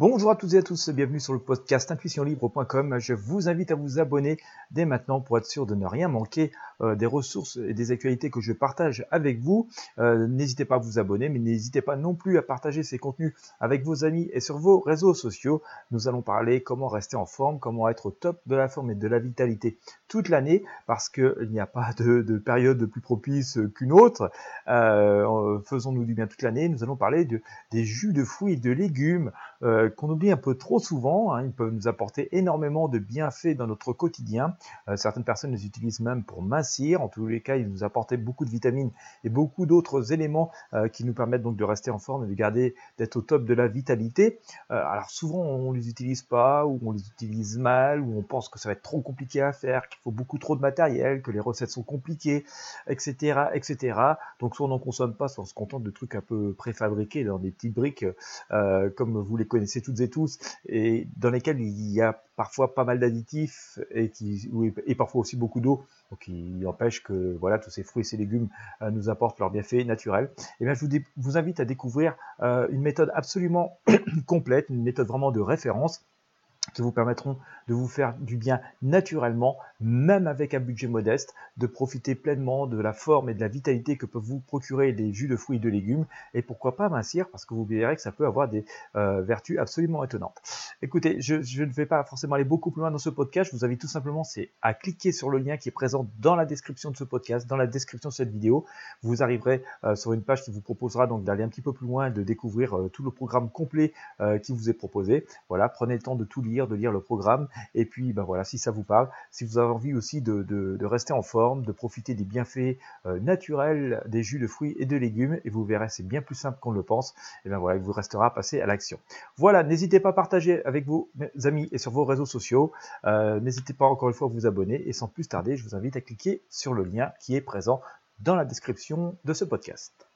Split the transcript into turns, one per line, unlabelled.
Bonjour à toutes et à tous, bienvenue sur le podcast intuitionlibre.com. Je vous invite à vous abonner dès maintenant pour être sûr de ne rien manquer euh, des ressources et des actualités que je partage avec vous. Euh, n'hésitez pas à vous abonner, mais n'hésitez pas non plus à partager ces contenus avec vos amis et sur vos réseaux sociaux. Nous allons parler comment rester en forme, comment être au top de la forme et de la vitalité toute l'année, parce qu'il n'y a pas de, période plus propice qu'une autre. Euh, faisons-nous du bien toute l'année. Nous allons parler de, des jus de fruits et de légumes qu'on oublie un peu trop souvent. Hein. Ils peuvent nous apporter énormément de bienfaits dans notre quotidien. Certaines personnes les utilisent même pour mincir. En tous les cas, ils nous apportent beaucoup de vitamines et beaucoup d'autres éléments euh, qui nous permettent donc de rester en forme et de garder, d'être au top de la vitalité. Euh, alors souvent, on les utilise pas ou on les utilise mal ou on pense que ça va être trop compliqué à faire, qu'il faut beaucoup trop de matériel, que les recettes sont compliquées, etc., etc. Donc soit on n'en consomme pas, soit on se contente de trucs un peu préfabriqués dans des petites briques, comme vous les connaissez toutes et tous, et dans lesquels il y a parfois pas mal d'additifs et, qui, et parfois aussi beaucoup d'eau, donc empêche que voilà tous ces fruits et ces légumes euh, nous apportent leurs bienfaits naturels. Et eh je vous, vous invite à découvrir euh, une méthode absolument complète, une méthode vraiment de référence qui vous permettront de vous faire du bien naturellement, même avec un budget modeste, de profiter pleinement de la forme et de la vitalité que peuvent vous procurer les jus de fruits et de légumes, et pourquoi pas mincir, parce que vous verrez que ça peut avoir des euh, vertus absolument étonnantes. Écoutez, je, ne vais pas forcément aller beaucoup plus loin dans ce podcast, je vous invite tout simplement à cliquer sur le lien qui est présent dans la description de ce podcast, dans la description de cette vidéo. Vous arriverez euh, sur une page qui vous proposera donc d'aller un petit peu plus loin, de découvrir euh, tout le programme complet qui vous est proposé. Voilà, prenez le temps de tout lire de lire le programme. Et puis, ben voilà, si ça vous parle, si vous avez envie aussi de, rester en forme, de profiter des bienfaits euh, naturels des jus de fruits et de légumes, et vous verrez, c'est bien plus simple qu'on le pense. Et ben voilà, il vous restera à passer à l'action. Voilà, n'hésitez pas à partager avec vos amis et sur vos réseaux sociaux. Euh, n'hésitez pas encore une fois à vous abonner. Et sans plus tarder, je vous invite à cliquer sur le lien qui est présent dans la description de ce podcast.